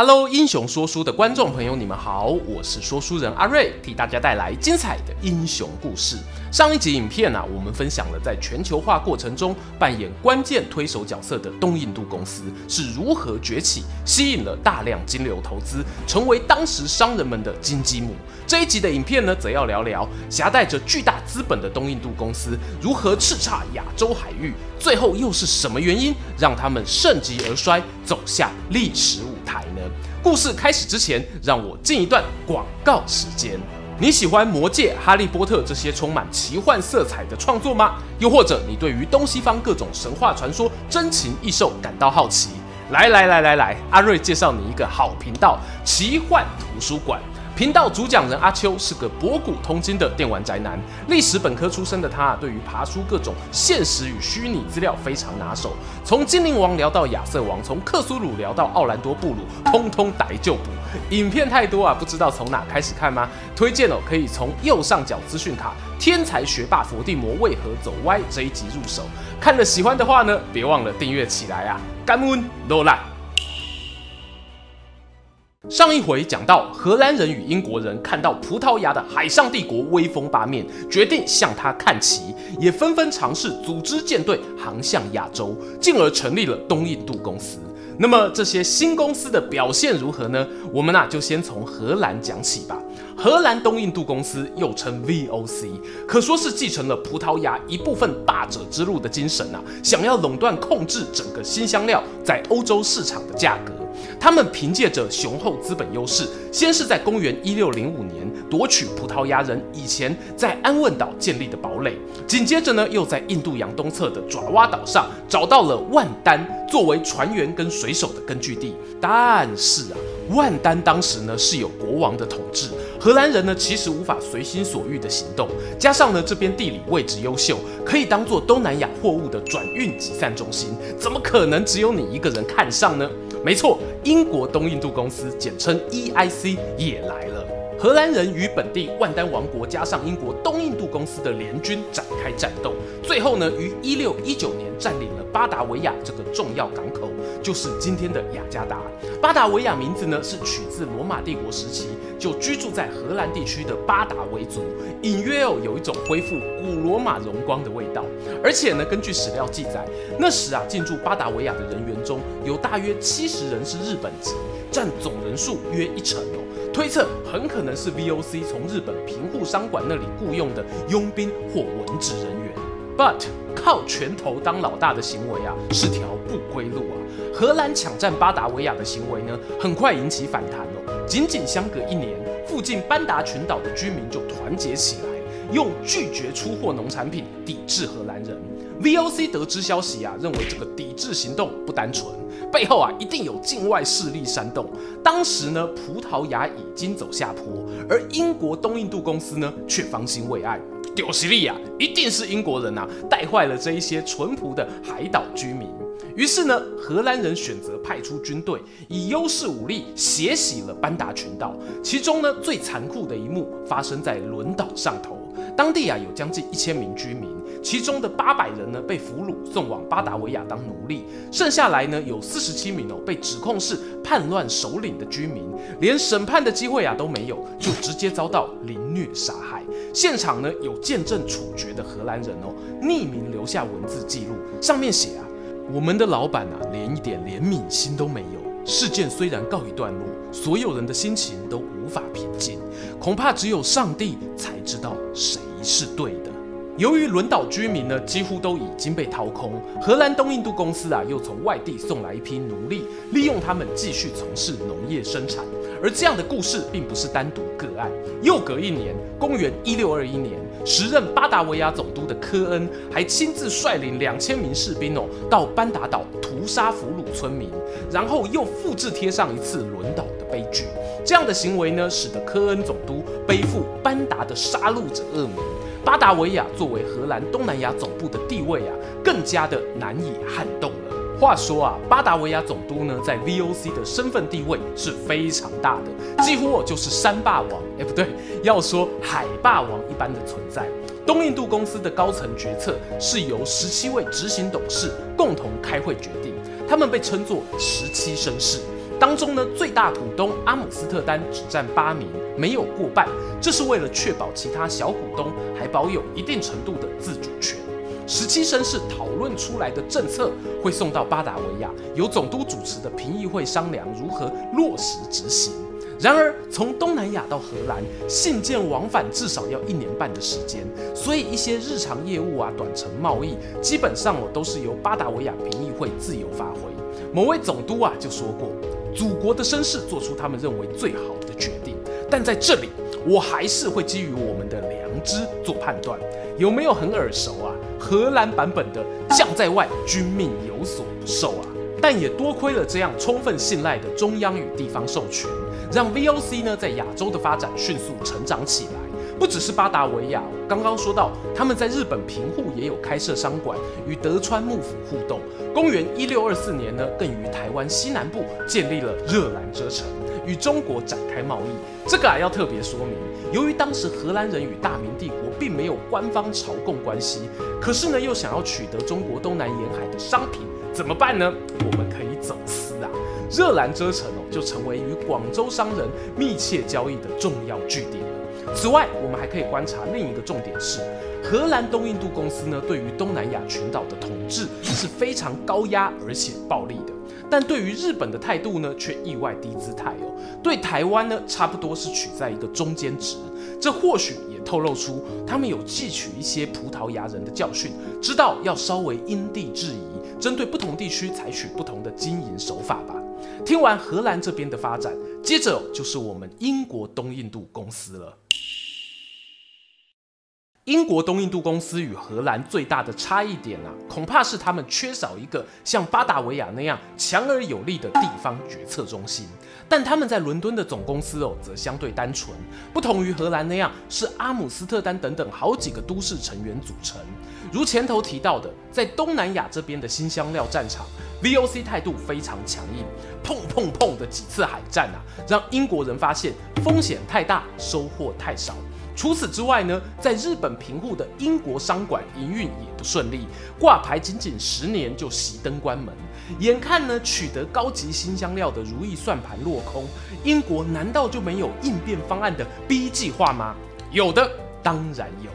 Hello，英雄说书的观众朋友，你们好，我是说书人阿瑞，替大家带来精彩的英雄故事。上一集影片啊，我们分享了在全球化过程中扮演关键推手角色的东印度公司是如何崛起，吸引了大量金流投资，成为当时商人们的金鸡母。这一集的影片呢，则要聊聊携带着巨大资本的东印度公司如何叱咤亚洲海域，最后又是什么原因让他们盛极而衰，走下历史台呢？故事开始之前，让我进一段广告时间。你喜欢《魔界》《哈利波特》这些充满奇幻色彩的创作吗？又或者你对于东西方各种神话传说、真情异兽感到好奇？来来来来来，阿瑞介绍你一个好频道——奇幻图书馆。频道主讲人阿秋是个博古通今的电玩宅男，历史本科出身的他，对于爬梳各种现实与虚拟资料非常拿手。从精灵王聊到亚瑟王，从克苏鲁聊到奥兰多布鲁，通通逮就补。影片太多啊，不知道从哪开始看吗？推荐哦，可以从右上角资讯卡“天才学霸佛地魔为何走歪”这一集入手。看了喜欢的话呢，别忘了订阅起来啊！感恩罗兰。上一回讲到，荷兰人与英国人看到葡萄牙的海上帝国威风八面，决定向他看齐，也纷纷尝试组织舰队航向亚洲，进而成立了东印度公司。那么这些新公司的表现如何呢？我们啊就先从荷兰讲起吧。荷兰东印度公司又称 VOC，可说是继承了葡萄牙一部分霸者之路的精神啊，想要垄断控制整个新香料在欧洲市场的价格。他们凭借着雄厚资本优势，先是在公元一六零五年夺取葡萄牙人以前在安汶岛建立的堡垒，紧接着呢，又在印度洋东侧的爪哇岛上找到了万丹作为船员跟水手的根据地。但是啊，万丹当时呢是有国王的统治，荷兰人呢其实无法随心所欲的行动，加上呢这边地理位置优秀，可以当做东南亚货物的转运集散中心，怎么可能只有你一个人看上呢？没错，英国东印度公司简称 EIC 也来了。荷兰人与本地万丹王国加上英国东印度公司的联军展开战斗，最后呢，于一六一九年占领了巴达维亚这个重要港口，就是今天的雅加达。巴达维亚名字呢是取自罗马帝国时期就居住在荷兰地区的巴达维族，隐约哦有一种恢复古罗马荣光的味道。而且呢，根据史料记载，那时啊进驻巴达维亚的人员中有大约七十人是日本籍，占总人数约一成哦。推测很可能是 VOC 从日本平户商馆那里雇佣的佣兵或文职人员，but 靠拳头当老大的行为啊，是条不归路啊。荷兰抢占巴达维亚的行为呢，很快引起反弹哦。仅仅相隔一年，附近班达群岛的居民就团结起来，用拒绝出货农产品抵制荷兰人。VOC 得知消息啊，认为这个抵制行动不单纯。背后啊，一定有境外势力煽动。当时呢，葡萄牙已经走下坡，而英国东印度公司呢，却方兴未艾。丢西利亚一定是英国人啊，带坏了这一些淳朴的海岛居民。于是呢，荷兰人选择派出军队，以优势武力血洗了班达群岛。其中呢，最残酷的一幕发生在伦岛上头。当地啊，有将近一千名居民。其中的八百人呢，被俘虏送往巴达维亚当奴隶，剩下来呢，有四十七名哦被指控是叛乱首领的居民，连审判的机会啊都没有，就直接遭到凌虐杀害。现场呢，有见证处决的荷兰人哦，匿名留下文字记录，上面写啊，我们的老板啊连一点怜悯心都没有。事件虽然告一段落，所有人的心情都无法平静，恐怕只有上帝才知道谁是对的。由于轮岛居民呢几乎都已经被掏空，荷兰东印度公司啊又从外地送来一批奴隶，利用他们继续从事农业生产。而这样的故事并不是单独个案。又隔一年，公元一六二一年，时任巴达维亚总督的科恩还亲自率领两千名士兵哦到班达岛屠杀俘虏村民，然后又复制贴上一次轮岛的悲剧。这样的行为呢，使得科恩总督背负班达的杀戮者恶名。巴达维亚作为荷兰东南亚总部的地位啊，更加的难以撼动了。话说啊，巴达维亚总督呢，在 VOC 的身份地位是非常大的，几乎就是山霸王，哎，不对，要说海霸王一般的存在。东印度公司的高层决策是由十七位执行董事共同开会决定，他们被称作十七绅士。当中呢，最大股东阿姆斯特丹只占八名，没有过半，这是为了确保其他小股东还保有一定程度的自主权。十七绅士讨论出来的政策会送到巴达维亚，由总督主持的评议会商量如何落实执行。然而，从东南亚到荷兰，信件往返至少要一年半的时间，所以一些日常业务啊、短程贸易，基本上我都是由巴达维亚评议会自由发挥。某位总督啊就说过，祖国的绅士做出他们认为最好的决定，但在这里，我还是会基于我们的良知做判断。有没有很耳熟啊？荷兰版本的“将在外，君命有所不受”啊！但也多亏了这样充分信赖的中央与地方授权，让 VOC 呢在亚洲的发展迅速成长起来。不只是巴达维亚，刚刚说到他们在日本平户也有开设商馆，与德川幕府互动。公元一六二四年呢，更于台湾西南部建立了热兰遮城，与中国展开贸易。这个啊要特别说明，由于当时荷兰人与大明帝国并没有官方朝贡关系，可是呢又想要取得中国东南沿海的商品，怎么办呢？我们可以走私啊！热兰遮城哦，就成为与广州商人密切交易的重要据点。此外，我们还可以观察另一个重点是，荷兰东印度公司呢，对于东南亚群岛的统治是非常高压而且暴力的，但对于日本的态度呢，却意外低姿态哦。对台湾呢，差不多是取在一个中间值，这或许也透露出他们有汲取一些葡萄牙人的教训，知道要稍微因地制宜，针对不同地区采取不同的经营手法吧。听完荷兰这边的发展，接着就是我们英国东印度公司了。英国东印度公司与荷兰最大的差异点啊，恐怕是他们缺少一个像巴达维亚那样强而有力的地方决策中心。但他们在伦敦的总公司哦，则相对单纯，不同于荷兰那样是阿姆斯特丹等等好几个都市成员组成。如前头提到的，在东南亚这边的新香料战场，VOC 态度非常强硬，砰砰砰的几次海战啊，让英国人发现风险太大，收获太少。除此之外呢，在日本平户的英国商馆营运也不顺利，挂牌仅仅十年就熄灯关门。眼看呢取得高级新香料的如意算盘落空，英国难道就没有应变方案的 B 计划吗？有的，当然有。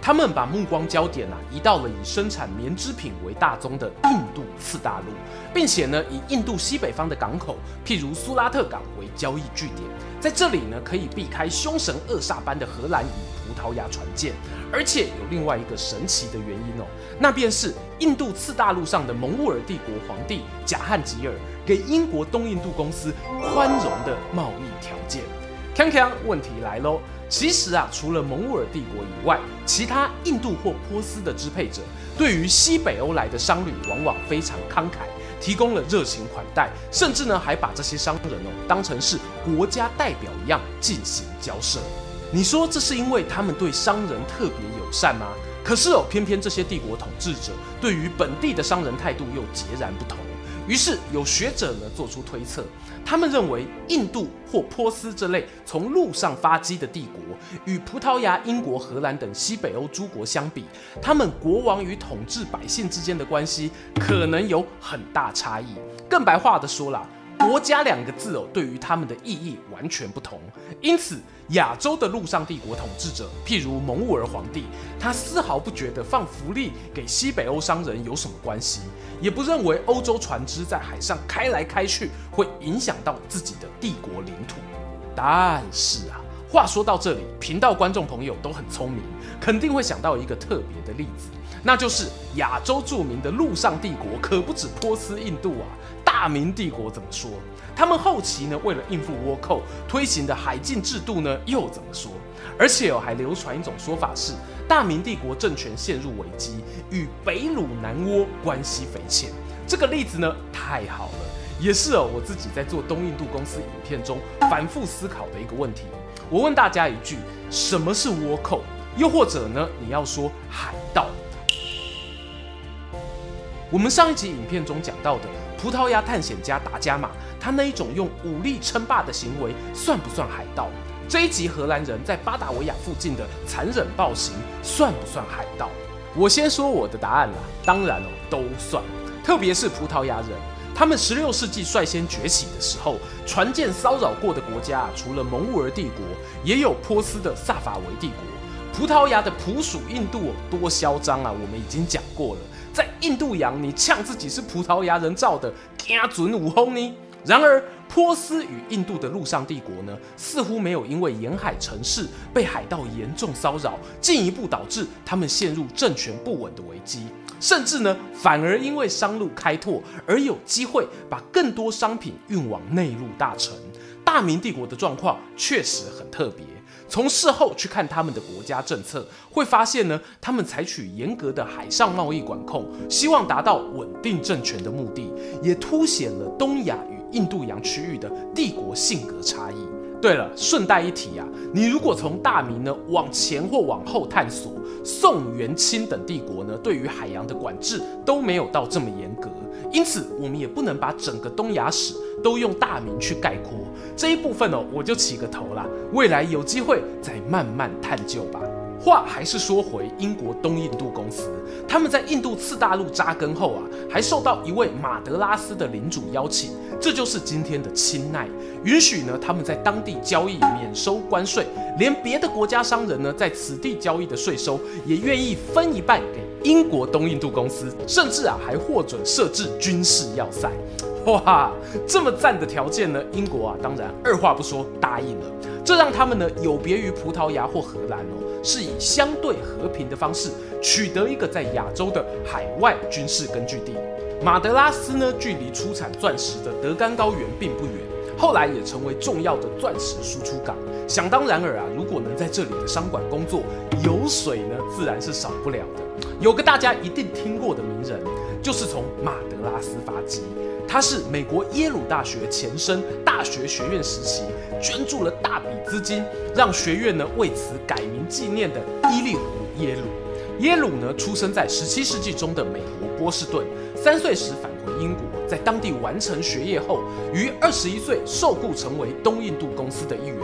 他们把目光焦点啊移到了以生产棉织品为大宗的印度次大陆，并且呢以印度西北方的港口，譬如苏拉特港为交易据点，在这里呢可以避开凶神恶煞般的荷兰与葡萄牙船舰，而且有另外一个神奇的原因哦，那便是印度次大陆上的蒙兀尔帝国皇帝贾汉吉尔给英国东印度公司宽容的贸易条件。锵锵，问题来喽。其实啊，除了蒙古尔帝国以外，其他印度或波斯的支配者，对于西北欧来的商旅，往往非常慷慨，提供了热情款待，甚至呢，还把这些商人哦当成是国家代表一样进行交涉。你说这是因为他们对商人特别友善吗？可是哦，偏偏这些帝国统治者对于本地的商人态度又截然不同。于是有学者呢做出推测，他们认为印度或波斯这类从陆上发迹的帝国，与葡萄牙、英国、荷兰等西北欧诸国相比，他们国王与统治百姓之间的关系可能有很大差异。更白话的说啦。国家两个字哦，对于他们的意义完全不同。因此，亚洲的陆上帝国统治者，譬如蒙兀尔皇帝，他丝毫不觉得放福利给西北欧商人有什么关系，也不认为欧洲船只在海上开来开去会影响到自己的帝国领土。但是啊，话说到这里，频道观众朋友都很聪明，肯定会想到一个特别的例子，那就是亚洲著名的陆上帝国可不止波斯、印度啊。大明帝国怎么说？他们后期呢，为了应付倭寇推行的海禁制度呢，又怎么说？而且哦，还流传一种说法是，大明帝国政权陷入危机，与北虏南倭关系匪浅。这个例子呢，太好了，也是哦，我自己在做东印度公司影片中反复思考的一个问题。我问大家一句：什么是倭寇？又或者呢，你要说海盗。我们上一集影片中讲到的葡萄牙探险家达伽马，他那一种用武力称霸的行为，算不算海盗？这一集荷兰人在巴达维亚附近的残忍暴行，算不算海盗？我先说我的答案啦，当然哦，都算。特别是葡萄牙人，他们十六世纪率先崛起的时候，船舰骚扰过的国家，除了蒙兀儿帝国，也有波斯的萨法维帝国。葡萄牙的普属印度，多嚣张啊！我们已经讲过了。在印度洋，你呛自己是葡萄牙人造的，惊准五轰呢？然而，波斯与印度的陆上帝国呢，似乎没有因为沿海城市被海盗严重骚扰，进一步导致他们陷入政权不稳的危机，甚至呢，反而因为商路开拓而有机会把更多商品运往内陆大城。大明帝国的状况确实很特别。从事后去看他们的国家政策，会发现呢，他们采取严格的海上贸易管控，希望达到稳定政权的目的，也凸显了东亚与印度洋区域的帝国性格差。对了，顺带一提啊，你如果从大明呢往前或往后探索，宋、元、清等帝国呢，对于海洋的管制都没有到这么严格，因此我们也不能把整个东亚史都用大明去概括。这一部分哦，我就起个头啦，未来有机会再慢慢探究吧。话还是说回英国东印度公司，他们在印度次大陆扎根后啊，还受到一位马德拉斯的领主邀请，这就是今天的钦奈，允许呢他们在当地交易免收关税，连别的国家商人呢在此地交易的税收也愿意分一半给英国东印度公司，甚至啊还获准设置军事要塞。哇，这么赞的条件呢，英国啊当然二话不说答应了，这让他们呢有别于葡萄牙或荷兰哦。是以相对和平的方式取得一个在亚洲的海外军事根据地。马德拉斯呢，距离出产钻石的德干高原并不远，后来也成为重要的钻石输出港。想当然尔啊，如果能在这里的商馆工作，油水呢自然是少不了的。有个大家一定听过的名人，就是从马德拉斯发迹。他是美国耶鲁大学前身大学学院时期捐助了大笔资金，让学院呢为此改名纪念的伊利湖耶鲁。耶鲁呢出生在十七世纪中的美国波士顿，三岁时返回英国，在当地完成学业后，于二十一岁受雇成为东印度公司的一员。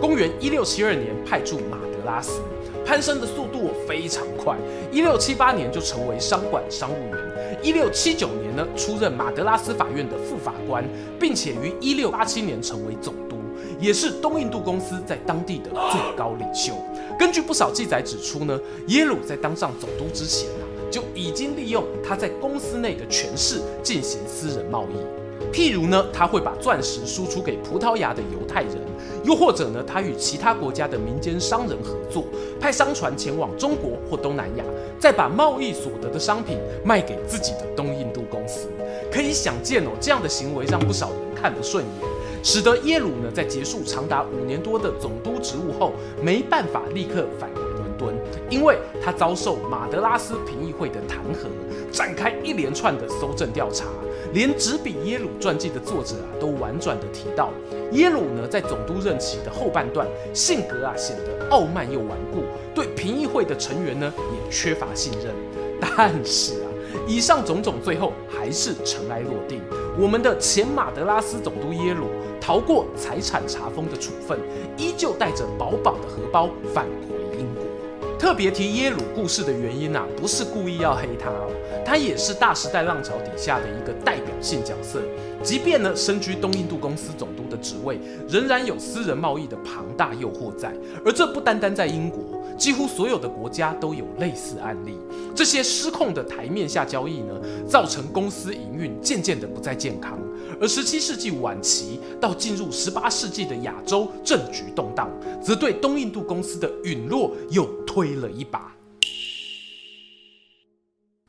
公元一六七二年派驻马德拉斯，攀升的速度非常快，一六七八年就成为商管商务员。一六七九年呢，出任马德拉斯法院的副法官，并且于一六八七年成为总督，也是东印度公司在当地的最高领袖。根据不少记载指出呢，耶鲁在当上总督之前啊，就已经利用他在公司内的权势进行私人贸易。譬如呢，他会把钻石输出给葡萄牙的犹太人，又或者呢，他与其他国家的民间商人合作，派商船前往中国或东南亚，再把贸易所得的商品卖给自己的东印度公司。可以想见哦，这样的行为让不少人看不顺眼，使得耶鲁呢，在结束长达五年多的总督职务后，没办法立刻返回，因为他遭受马德拉斯评议会的弹劾，展开一连串的搜证调查。连执笔耶鲁传记的作者啊，都婉转地提到，耶鲁呢在总督任期的后半段，性格啊显得傲慢又顽固，对评议会的成员呢也缺乏信任。但是啊，以上种种最后还是尘埃落定。我们的前马德拉斯总督耶鲁逃过财产查封的处分，依旧带着饱饱的荷包返回。特别提耶鲁故事的原因啊，不是故意要黑他哦，他也是大时代浪潮底下的一个代表性角色。即便呢身居东印度公司总督的职位，仍然有私人贸易的庞大诱惑在。而这不单单在英国，几乎所有的国家都有类似案例。这些失控的台面下交易呢，造成公司营运渐渐的不再健康。而十七世纪晚期到进入十八世纪的亚洲政局动荡，则对东印度公司的陨落又推了一把。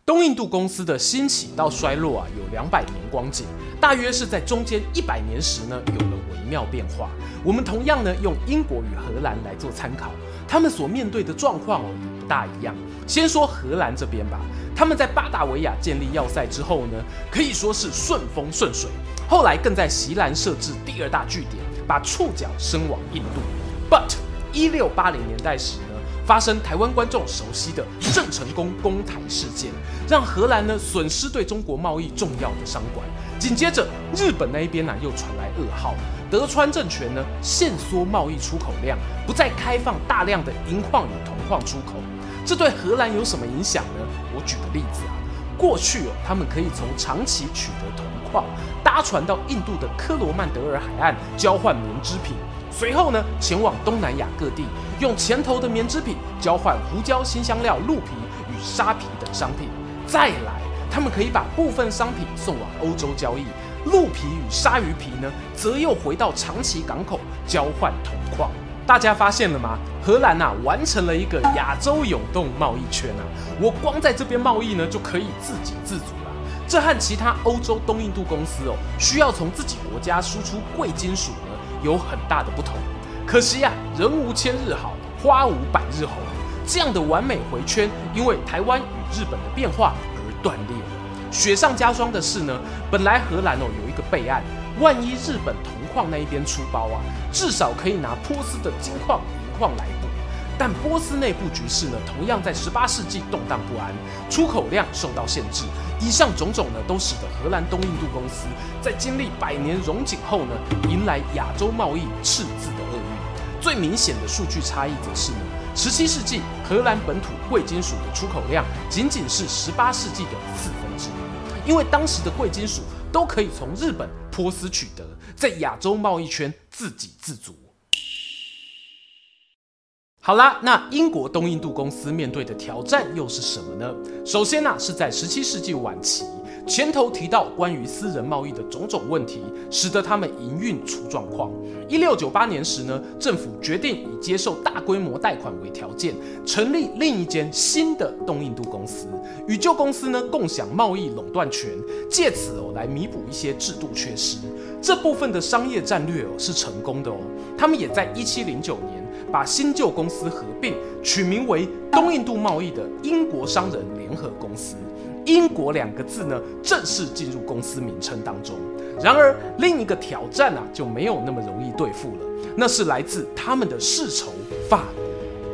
东印度公司的兴起到衰落啊，有两百年光景，大约是在中间一百年时呢，有了微妙变化。我们同样呢，用英国与荷兰来做参考，他们所面对的状况哦，也不大一样。先说荷兰这边吧，他们在巴达维亚建立要塞之后呢，可以说是顺风顺水。后来更在锡兰设置第二大据点，把触角伸往印度。But 一六八零年代时呢，发生台湾观众熟悉的郑成功攻台事件，让荷兰呢损失对中国贸易重要的商馆。紧接着，日本那一边呢又传来噩耗，德川政权呢限缩贸易出口量，不再开放大量的银矿与铜矿出口。这对荷兰有什么影响呢？我举个例子啊，过去哦，他们可以从长崎取得铜矿，搭船到印度的科罗曼德尔海岸交换棉织品。随后呢，前往东南亚各地，用前头的棉织品交换胡椒、辛香料、鹿皮与沙皮等商品。再来，他们可以把部分商品送往欧洲交易，鹿皮与鲨鱼皮呢，则又回到长崎港口交换铜矿。大家发现了吗？荷兰啊，完成了一个亚洲永动贸易圈啊！我光在这边贸易呢，就可以自给自足了。这和其他欧洲东印度公司哦，需要从自己国家输出贵金属呢，有很大的不同，可惜呀、人无千日好，花无百日红。这样的完美回圈，因为台湾与日本的变化断裂。雪上加霜的是呢，本来荷兰哦有一个备案，万一日本铜矿那一边出包啊，至少可以拿波斯的金矿、银矿来补。但波斯内部局势呢，同样在十八世纪动荡不安，出口量受到限制。以上种种呢，都使得荷兰东印度公司在经历百年荣景后呢，迎来亚洲贸易赤字的厄运。最明显的数据差异则是呢，十七世纪荷兰本土贵金属的出口量仅仅是十八世纪的四分之一，因为当时的贵金属都可以从日本、波斯取得，在亚洲贸易圈自给自足。好啦，那英国东印度公司面对的挑战又是什么呢？首先呢、是在十七世纪晚期，前头提到关于私人贸易的种种问题，使得他们营运出状况。一六九八年时呢，政府决定以接受大规模贷款为条件，成立另一间新的东印度公司，与旧公司呢共享贸易垄断权，借此哦来弥补一些制度缺失。这部分的商业战略哦是成功的哦，他们也在一七零九年。把新旧公司合并，取名为东印度贸易的英国商人联合公司。英国两个字呢，正式进入公司名称当中。然而，另一个挑战啊，就没有那么容易对付了。那是来自他们的世仇法国。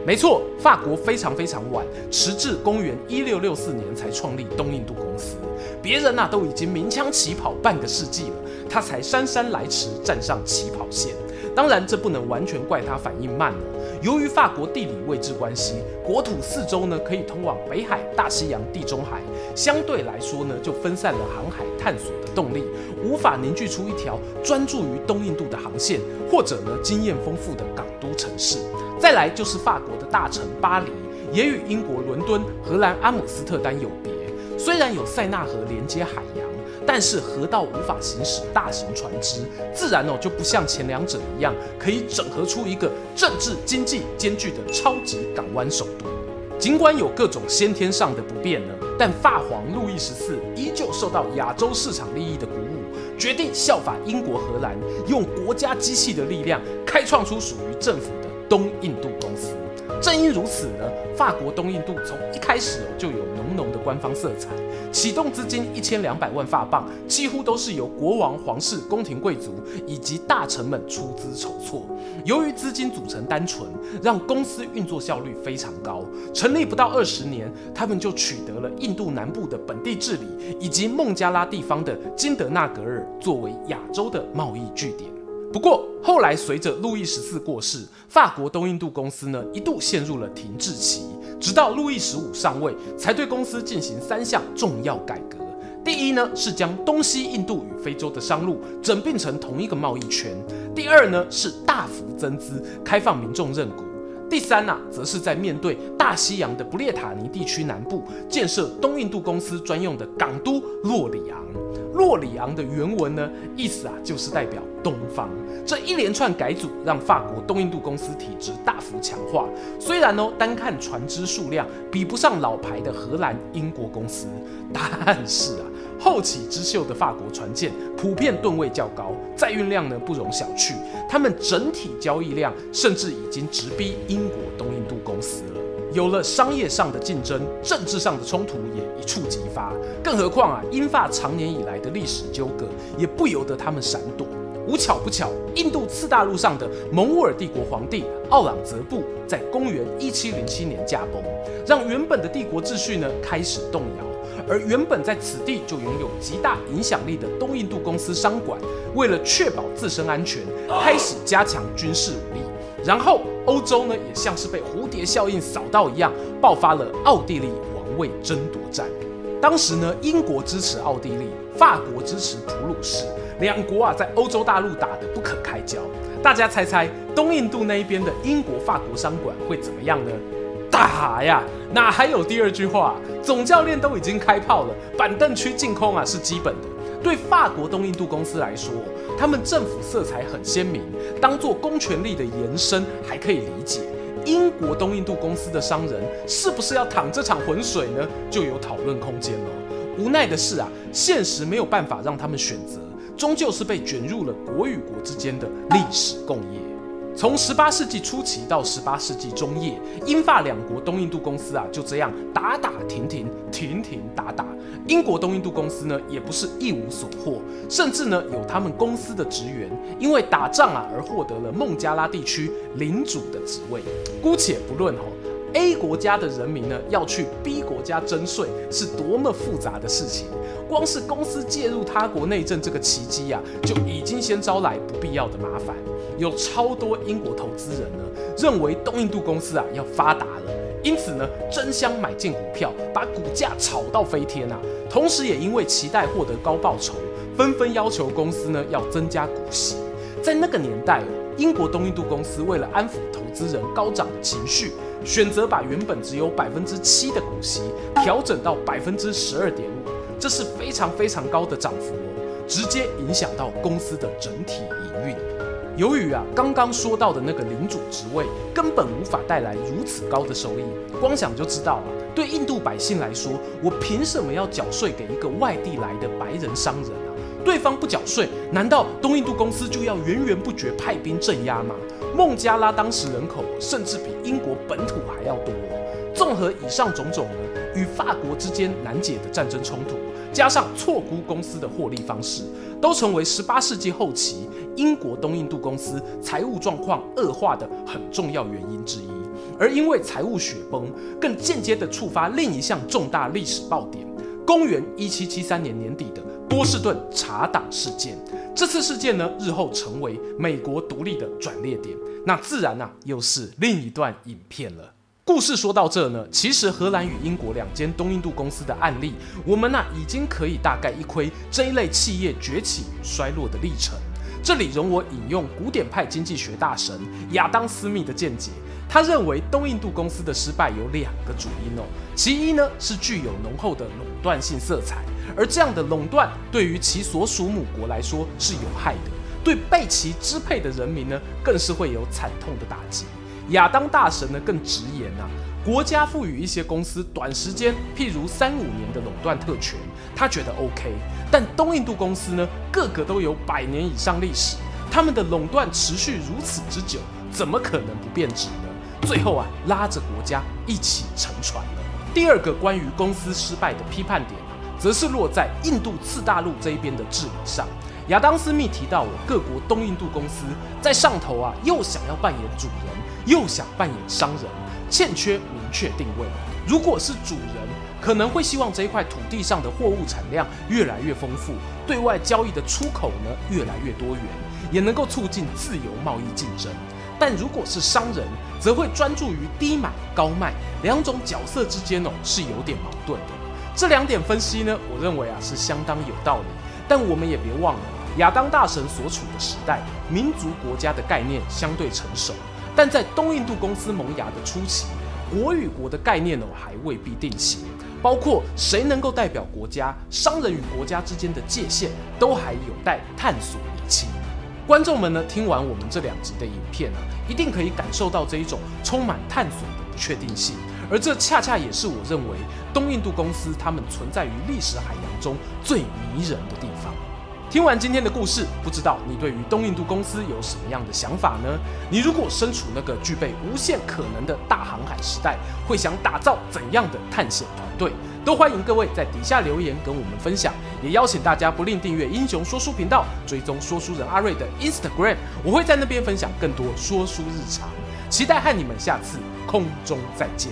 没错，法国非常非常晚，迟至公元一六六四年才创立东印度公司。别人啊都已经鸣枪起跑半个世纪了，他才姗姗来迟，站上起跑线。当然，这不能完全怪他反应慢了。由于法国地理位置关系，国土四周呢可以通往北海、大西洋、地中海，相对来说呢就分散了航海探索的动力，无法凝聚出一条专注于东印度的航线，或者呢经验丰富的港都城市。再来就是法国的大城巴黎，也与英国伦敦、荷兰阿姆斯特丹有别，虽然有塞纳河连接海洋。但是河道无法行驶大型船只，自然哦就不像前两者一样，可以整合出一个政治经济兼具的超级港湾首都。尽管有各种先天上的不便呢，但法皇路易十四依旧受到亚洲市场利益的鼓舞，决定效法英国、荷兰，用国家机器的力量，开创出属于政府的东印度公司。正因如此呢，法国东印度从一开始就有浓浓的官方色彩。启动资金一千两百万法镑，几乎都是由国王、皇室、宫廷贵族以及大臣们出资筹措。由于资金组成单纯，让公司运作效率非常高。成立不到二十年，他们就取得了印度南部的本地治理，以及孟加拉地方的金德纳格尔作为亚洲的贸易据点。不过后来随着路易十四过世，法国东印度公司呢一度陷入了停滞期，直到路易十五上位，才对公司进行三项重要改革。第一呢是将东西印度与非洲的商路整并成同一个贸易圈；第二呢是大幅增资，开放民众认股；第三呢、则是在面对大西洋的不列塔尼地区南部，建设东印度公司专用的港都洛里昂。洛里昂的原文呢，意思啊就是代表东方。这一连串改组让法国东印度公司体质大幅强化。虽然哦，单看船只数量比不上老牌的荷兰、英国公司，但是啊，后起之秀的法国船舰普遍吨位较高，载运量呢不容小觑。他们整体交易量甚至已经直逼英国东印度公司了。有了商业上的竞争，政治上的冲突也一触即发。更何况啊，英法长年以来的历史纠葛也不由得他们闪躲。无巧不巧，印度次大陆上的蒙兀尔帝国皇帝奥朗则布在公元一七零七年驾崩，让原本的帝国秩序呢开始动摇。而原本在此地就拥有极大影响力的东印度公司商馆，为了确保自身安全，开始加强军事武力。然后欧洲呢，也像是被蝴蝶效应扫到一样，爆发了奥地利王位争夺战。当时呢，英国支持奥地利，法国支持普鲁士，两国啊在欧洲大陆打得不可开交。大家猜猜，东印度那一边的英国、法国商馆会怎么样呢？打呀！哪还有第二句话？总教练都已经开炮了，板凳区净空啊是基本的。对法国东印度公司来说，他们政府色彩很鲜明，当做公权力的延伸还可以理解。英国东印度公司的商人是不是要淌这场浑水呢？就有讨论空间了。无奈的是啊，现实没有办法让他们选择，终究是被卷入了国与国之间的历史共业。从十八世纪初期到十八世纪中叶，英法两国东印度公司啊就这样打打停停，停停打打。英国东印度公司呢也不是一无所获，甚至呢有他们公司的职员因为打仗啊而获得了孟加拉地区领主的职位。姑且不论哦，A 国家的人民呢要去 B 国家征税是多么复杂的事情，光是公司介入他国内政这个奇迹呀，就已经先招来不必要的麻烦。有超多英国投资人呢，认为东印度公司啊要发达了，因此呢争相买进股票，把股价炒到飞天啊。同时也因为期待获得高报酬，纷纷要求公司呢要增加股息。在那个年代，英国东印度公司为了安抚投资人高涨的情绪，选择把原本只有百分之七的股息调整到百分之十二点五，这是非常非常高的涨幅哦，直接影响到公司的整体营运。由于啊，刚刚说到的那个领主职位根本无法带来如此高的收益，光想就知道啊，对印度百姓来说，我凭什么要缴税给一个外地来的白人商人啊？对方不缴税，难道东印度公司就要源源不绝派兵镇压吗？孟加拉当时人口甚至比英国本土还要多。综合以上种种呢，与法国之间难解的战争冲突，加上错估公司的获利方式，都成为十八世纪后期。英国东印度公司财务状况恶化的很重要原因之一，而因为财务雪崩，更间接地触发另一项重大历史爆点——公元一七七三年年底的波士顿茶党事件。这次事件呢，日后成为美国独立的转捩点。那自然啊，又是另一段影片了。故事说到这呢，其实荷兰与英国两间东印度公司的案例，我们呢已经可以大概一窥这一类企业崛起与衰落的历程。这里容我引用古典派经济学大神亚当·斯密的见解，他认为东印度公司的失败有两个主因哦，其一呢是具有浓厚的垄断性色彩，而这样的垄断对于其所属母国来说是有害的，对被其支配的人民呢更是会有惨痛的打击。亚当大神呢更直言啊，国家赋予一些公司短时间，譬如三五年的垄断特权，他觉得 OK。但东印度公司呢，个个都有百年以上历史，他们的垄断持续如此之久，怎么可能不变质呢？最后啊，拉着国家一起沉船了。第二个关于公司失败的批判点，则是落在印度次大陆这一边的治理上。亚当斯密提到，我各国东印度公司在上头啊，又想要扮演主人，又想扮演商人，欠缺明确定位。如果是主人，可能会希望这一块土地上的货物产量越来越丰富，对外交易的出口呢越来越多元，也能够促进自由贸易竞争。但如果是商人，则会专注于低买高卖，两种角色之间哦是有点矛盾的。这两点分析呢，我认为啊是相当有道理。但我们也别忘了，亚当大神所处的时代，民族国家的概念相对成熟，但在东印度公司萌芽的初期，国与国的概念哦还未必定型。包括谁能够代表国家，商人与国家之间的界限都还有待探索厘清。观众们呢，听完我们这两集的影片呢，一定可以感受到这一种充满探索的不确定性，而这恰恰也是我认为东印度公司他们存在于历史海洋中最迷人的地方。听完今天的故事，不知道你对于东印度公司有什么样的想法呢？你如果身处那个具备无限可能的大航海时代，会想打造怎样的探险团队？都欢迎各位在底下留言跟我们分享，也邀请大家不吝订阅英雄说书频道，追踪说书人阿瑞的 Instagram，我会在那边分享更多说书日常，期待和你们下次空中再见。